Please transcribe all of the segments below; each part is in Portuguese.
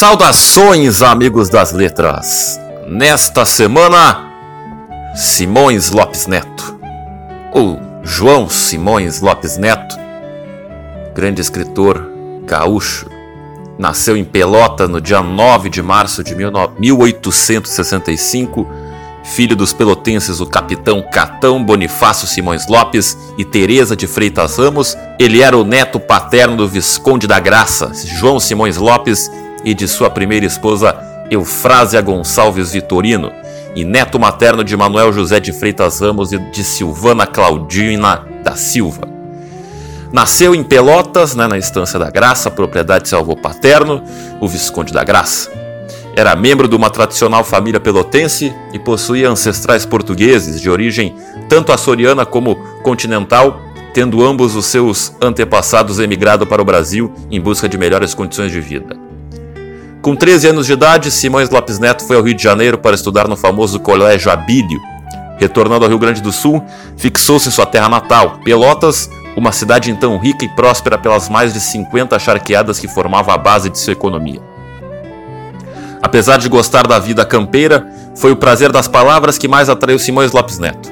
Saudações, amigos das letras! Nesta semana, Simões Lopes Neto, ou João Simões Lopes Neto, grande escritor gaúcho, nasceu em Pelota no dia 9 de março de 1865, filho dos pelotenses o capitão Catão Bonifácio Simões Lopes e Teresa de Freitas Ramos. Ele era o neto paterno do Visconde da Graça, João Simões Lopes, e de sua primeira esposa Eufrásia Gonçalves Vitorino, e neto materno de Manuel José de Freitas Ramos e de Silvana Claudina da Silva. Nasceu em Pelotas, né, na Estância da Graça, propriedade de seu avô paterno, o Visconde da Graça. Era membro de uma tradicional família pelotense e possuía ancestrais portugueses de origem tanto açoriana como continental, tendo ambos os seus antepassados emigrado para o Brasil em busca de melhores condições de vida. Com 13 anos de idade, Simões Lopes Neto foi ao Rio de Janeiro para estudar no famoso Colégio Abílio. Retornando ao Rio Grande do Sul, fixou-se em sua terra natal, Pelotas, uma cidade então rica e próspera pelas mais de 50 charqueadas que formavam a base de sua economia. Apesar de gostar da vida campeira, foi o prazer das palavras que mais atraiu Simões Lopes Neto.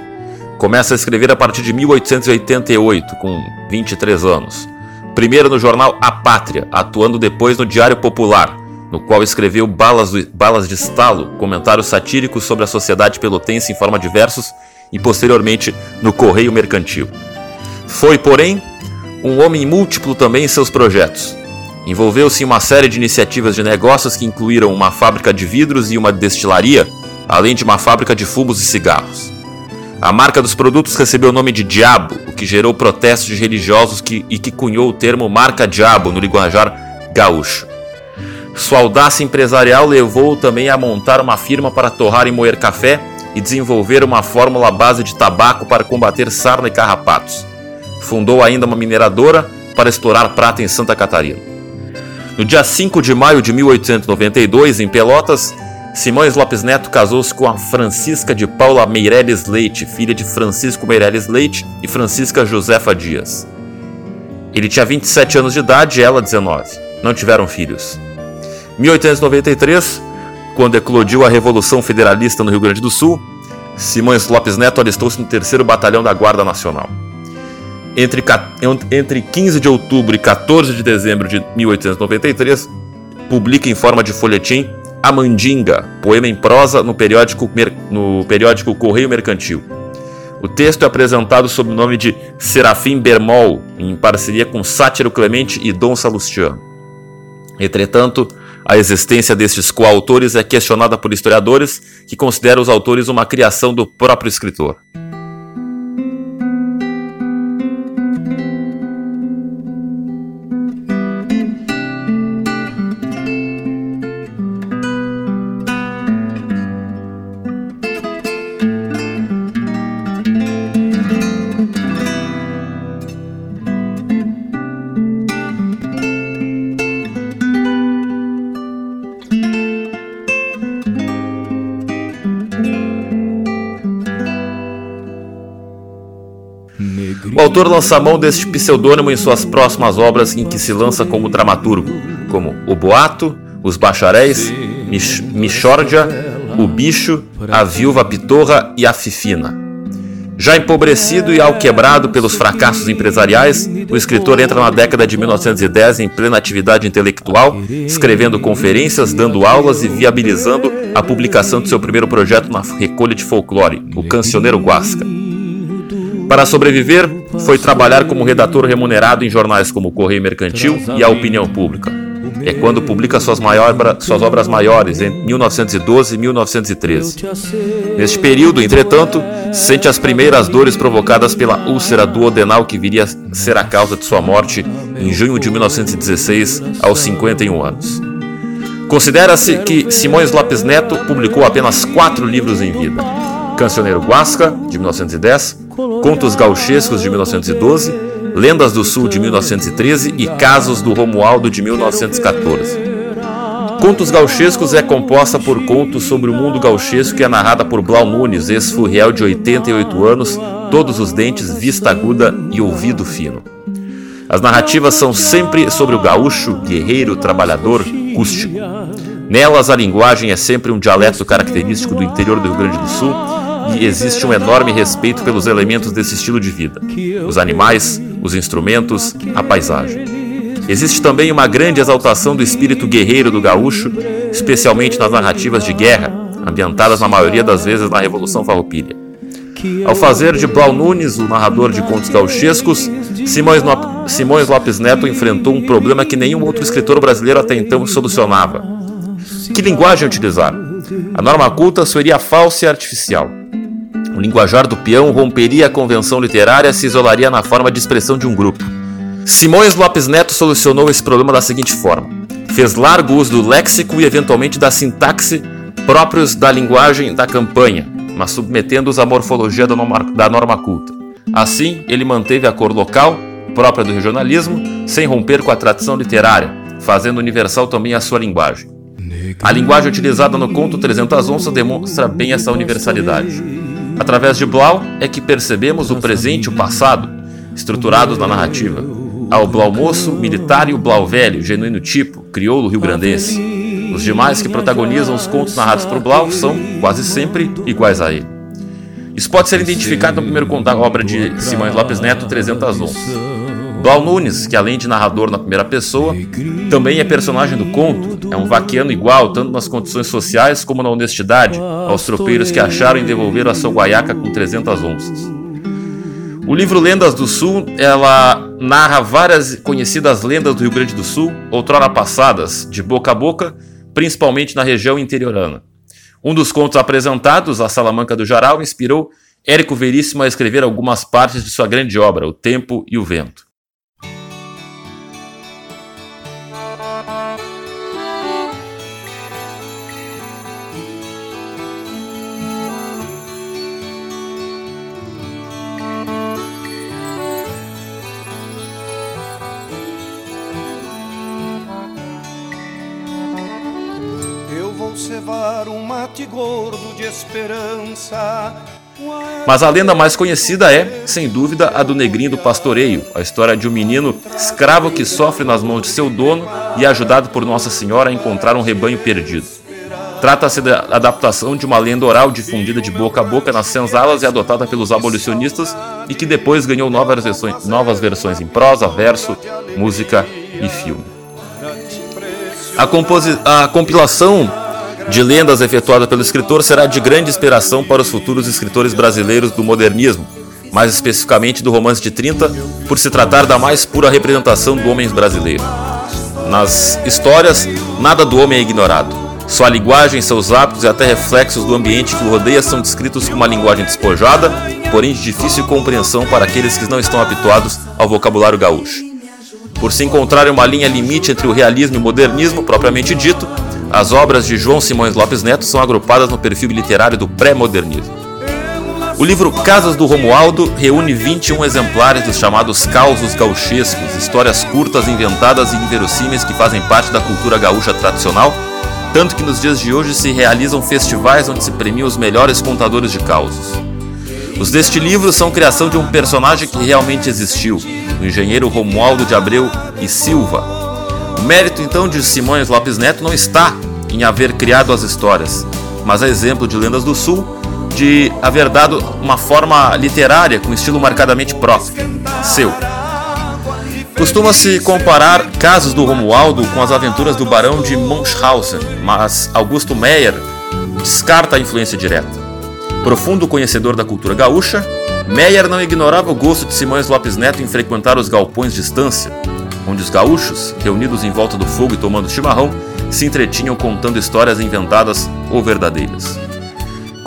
Começa a escrever a partir de 1888, com 23 anos. Primeiro no jornal A Pátria, atuando depois no Diário Popular, no qual escreveu Balas, Balas de Estalo, comentários satíricos sobre a sociedade pelotense em forma de versos, e posteriormente no Correio Mercantil. Foi, porém, um homem múltiplo também em seus projetos. Envolveu-se em uma série de iniciativas de negócios que incluíram uma fábrica de vidros e uma destilaria, além de uma fábrica de fumos e cigarros. A marca dos produtos recebeu o nome de Diabo, o que gerou protestos de religiosos que, e que cunhou o termo marca Diabo no linguajar gaúcho. Sua audácia empresarial levou também a montar uma firma para torrar e moer café e desenvolver uma fórmula base de tabaco para combater sarna e carrapatos. Fundou ainda uma mineradora para explorar prata em Santa Catarina. No dia 5 de maio de 1892, em Pelotas, Simões Lopes Neto casou-se com a Francisca de Paula Meireles Leite, filha de Francisco Meireles Leite e Francisca Josefa Dias. Ele tinha 27 anos de idade e ela 19. Não tiveram filhos. 1893, quando eclodiu a Revolução Federalista no Rio Grande do Sul, Simões Lopes Neto alistou-se no 3 Batalhão da Guarda Nacional. Entre, entre 15 de outubro e 14 de dezembro de 1893, publica em forma de folhetim A Mandinga, poema em prosa no periódico, no periódico Correio Mercantil. O texto é apresentado sob o nome de Serafim Bermol, em parceria com Sátiro Clemente e Dom Salustiano. Entretanto, a existência destes coautores é questionada por historiadores que consideram os autores uma criação do próprio escritor. Autor lança a mão deste pseudônimo em suas próximas obras em que se lança como dramaturgo, como O Boato, Os Bacharéis, Mich Michórdia, O Bicho, A Viúva Pitorra e A Fifina. Já empobrecido e alquebrado pelos fracassos empresariais, o escritor entra na década de 1910 em plena atividade intelectual, escrevendo conferências, dando aulas e viabilizando a publicação de seu primeiro projeto na recolha de folclore, O Cancioneiro Guasca. Para sobreviver, foi trabalhar como redator remunerado em jornais como Correio Mercantil e a Opinião Pública. é quando publica suas, maior, suas obras maiores, em 1912 e 1913. Neste período, entretanto, sente as primeiras dores provocadas pela úlcera duodenal que viria a ser a causa de sua morte em junho de 1916, aos 51 anos. Considera-se que Simões Lopes Neto publicou apenas quatro livros em vida: Cancioneiro Guasca, de 1910, Contos Gauchescos, de 1912, Lendas do Sul, de 1913 e Casos do Romualdo, de 1914. Contos Gauchescos é composta por contos sobre o mundo gauchesco que é narrada por Blau Nunes, ex-furriel de 88 anos, todos os dentes, vista aguda e ouvido fino. As narrativas são sempre sobre o gaúcho, guerreiro, trabalhador, rústico. Nelas, a linguagem é sempre um dialeto característico do interior do Rio Grande do Sul e existe um enorme respeito pelos elementos desse estilo de vida: os animais, os instrumentos, a paisagem. Existe também uma grande exaltação do espírito guerreiro do gaúcho, especialmente nas narrativas de guerra, ambientadas na maioria das vezes na Revolução Farroupilha. Ao fazer de Blau Nunes o narrador de contos gauchescos, Simões, Simões Lopes Neto enfrentou um problema que nenhum outro escritor brasileiro até então solucionava. Que linguagem utilizar? A norma culta seria falsa e artificial. O linguajar do peão romperia a convenção literária e se isolaria na forma de expressão de um grupo. Simões Lopes Neto solucionou esse problema da seguinte forma: fez largo uso do léxico e eventualmente da sintaxe próprios da linguagem da campanha, mas submetendo-os à morfologia da norma, culta. Assim, ele manteve a cor local, própria do regionalismo, sem romper com a tradição literária, fazendo universal também a sua linguagem. A linguagem utilizada no conto 300 onças demonstra bem essa universalidade. Através de Blau é que percebemos o presente e o passado, estruturados na narrativa. Há o Blau moço, militar e o Blau velho, genuíno tipo, crioulo rio-grandense. Os demais que protagonizam os contos narrados por Blau são, quase sempre, iguais a ele. Isso pode ser identificado no primeiro conto da obra de Simões Lopes Neto, 300 onças. Blau Nunes, que além de narrador na primeira pessoa, também é personagem do conto, é um vaquiano igual, tanto nas condições sociais como na honestidade, aos tropeiros que acharam e devolveram a sua guaiaca com 300 onças. O livro Lendas do Sul, ela narra várias conhecidas lendas do Rio Grande do Sul, outrora passadas, de boca a boca, principalmente na região interiorana. Um dos contos apresentados, A Salamanca do Jaral, inspirou Érico Veríssimo a escrever algumas partes de sua grande obra, O Tempo e o Vento. Cevar um mate gordo de esperança. Mas a lenda mais conhecida é, sem dúvida, a do Negrinho do Pastoreio, a história de um menino escravo que sofre nas mãos de seu dono e é ajudado por Nossa Senhora a encontrar um rebanho perdido. Trata-se da adaptação de uma lenda oral difundida de boca a boca nas senzalas e adotada pelos abolicionistas e que depois ganhou novas versões, novas versões em prosa, verso, música e filme. A, a compilação de lendas efetuada pelo escritor será de grande inspiração para os futuros escritores brasileiros do modernismo, mais especificamente do romance de 30, por se tratar da mais pura representação do homem brasileiro. Nas histórias, nada do homem é ignorado. Sua linguagem, seus hábitos e até reflexos do ambiente que o rodeia são descritos com uma linguagem despojada, porém de difícil compreensão para aqueles que não estão habituados ao vocabulário gaúcho. Por se encontrar uma linha limite entre o realismo e o modernismo propriamente dito, as obras de João Simões Lopes Neto são agrupadas no perfil literário do pré-modernismo. O livro Casas do Romualdo reúne 21 exemplares dos chamados causos gauchescos, histórias curtas, inventadas e inverossímeis que fazem parte da cultura gaúcha tradicional, tanto que nos dias de hoje se realizam festivais onde se premiam os melhores contadores de causos. Os deste livro são criação de um personagem que realmente existiu, o engenheiro Romualdo de Abreu e Silva, o mérito então de Simões Lopes Neto não está em haver criado as histórias, mas a exemplo de Lendas do Sul, de haver dado uma forma literária com estilo marcadamente próprio, seu. Costuma-se comparar casos do Romualdo com as aventuras do Barão de Munchausen, mas Augusto Meyer descarta a influência direta. Profundo conhecedor da cultura gaúcha, Meyer não ignorava o gosto de Simões Lopes Neto em frequentar os galpões de estância, onde os gaúchos, reunidos em volta do fogo e tomando chimarrão, se entretinham contando histórias inventadas ou verdadeiras.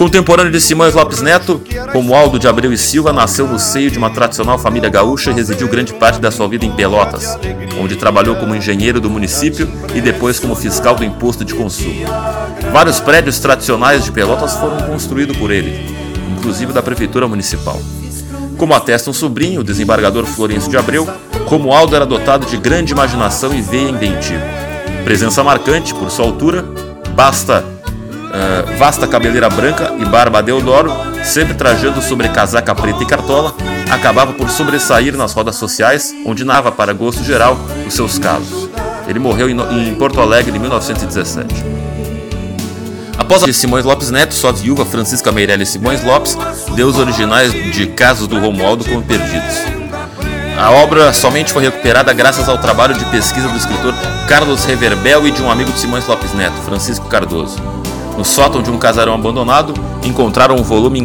Contemporâneo de Simões Lopes Neto, Romualdo de Abreu e Silva nasceu no seio de uma tradicional família gaúcha e residiu grande parte da sua vida em Pelotas, onde trabalhou como engenheiro do município e depois como fiscal do imposto de consumo. Vários prédios tradicionais de Pelotas foram construídos por ele, inclusive da prefeitura municipal. Como atesta um sobrinho, o desembargador Florencio de Abreu, Romualdo era dotado de grande imaginação e veia inventiva. Presença marcante por sua altura, basta uh, vasta cabeleira branca e barba Deodoro, sempre trajando sobre casaca preta e cartola, acabava por sobressair nas rodas sociais, onde narrava para gosto geral os seus casos. Ele morreu em, em Porto Alegre em 1917. Após a Simões Lopes Neto, sua viúva Francisca Meirelles Simões Lopes deu os originais de Casos do Romualdo como perdidos. A obra somente foi recuperada graças ao trabalho de pesquisa do escritor Carlos Reverbel e de um amigo de Simões Lopes Neto, Francisco Cardoso. No sótão de um casarão abandonado, encontraram um volume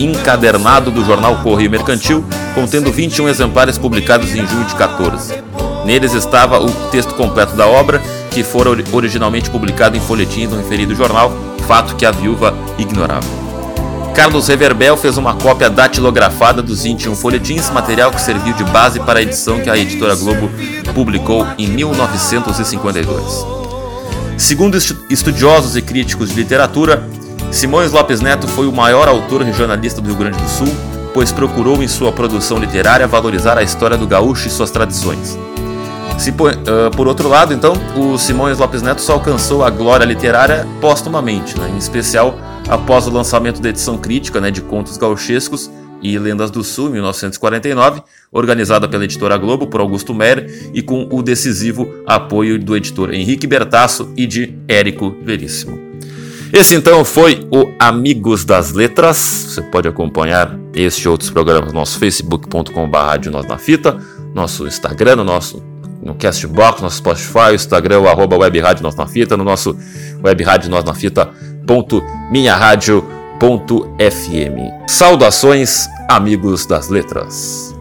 encadernado do jornal Correio Mercantil, contendo 21 exemplares publicados em junho de 14. Neles estava o texto completo da obra, que fora originalmente publicado em folhetim do referido jornal, fato que a viúva ignorava. Carlos Reverbel fez uma cópia datilografada dos 21 folhetins, material que serviu de base para a edição que a editora Globo publicou em 1952. Segundo estudiosos e críticos de literatura, Simões Lopes Neto foi o maior autor regionalista do Rio Grande do Sul, pois procurou em sua produção literária valorizar a história do gaúcho e suas tradições. Se, uh, por outro lado, então, o Simões Lopes Neto só alcançou a glória literária póstumamente, né, em especial após o lançamento da edição crítica né, de contos gauchescos e Lendas do Sul, em 1949, organizada pela editora Globo por Augusto Mer e com o decisivo apoio do editor Henrique Bertasso e de Érico Veríssimo. Esse então foi o Amigos das Letras. Você pode acompanhar este e outros programas no nosso facebook.com.br Nós na Fita, nosso Instagram, no nosso no Castbox, no Spotify, Instagram, o arroba Web Rádio Nós na Fita, no nosso Web Rádio Nós na ponto, minha rádio, FM. Saudações, amigos das letras.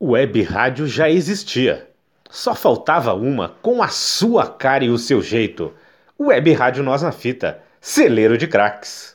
Web rádio já existia. Só faltava uma com a sua cara e o seu jeito. Web Rádio Nós na Fita, celeiro de craques.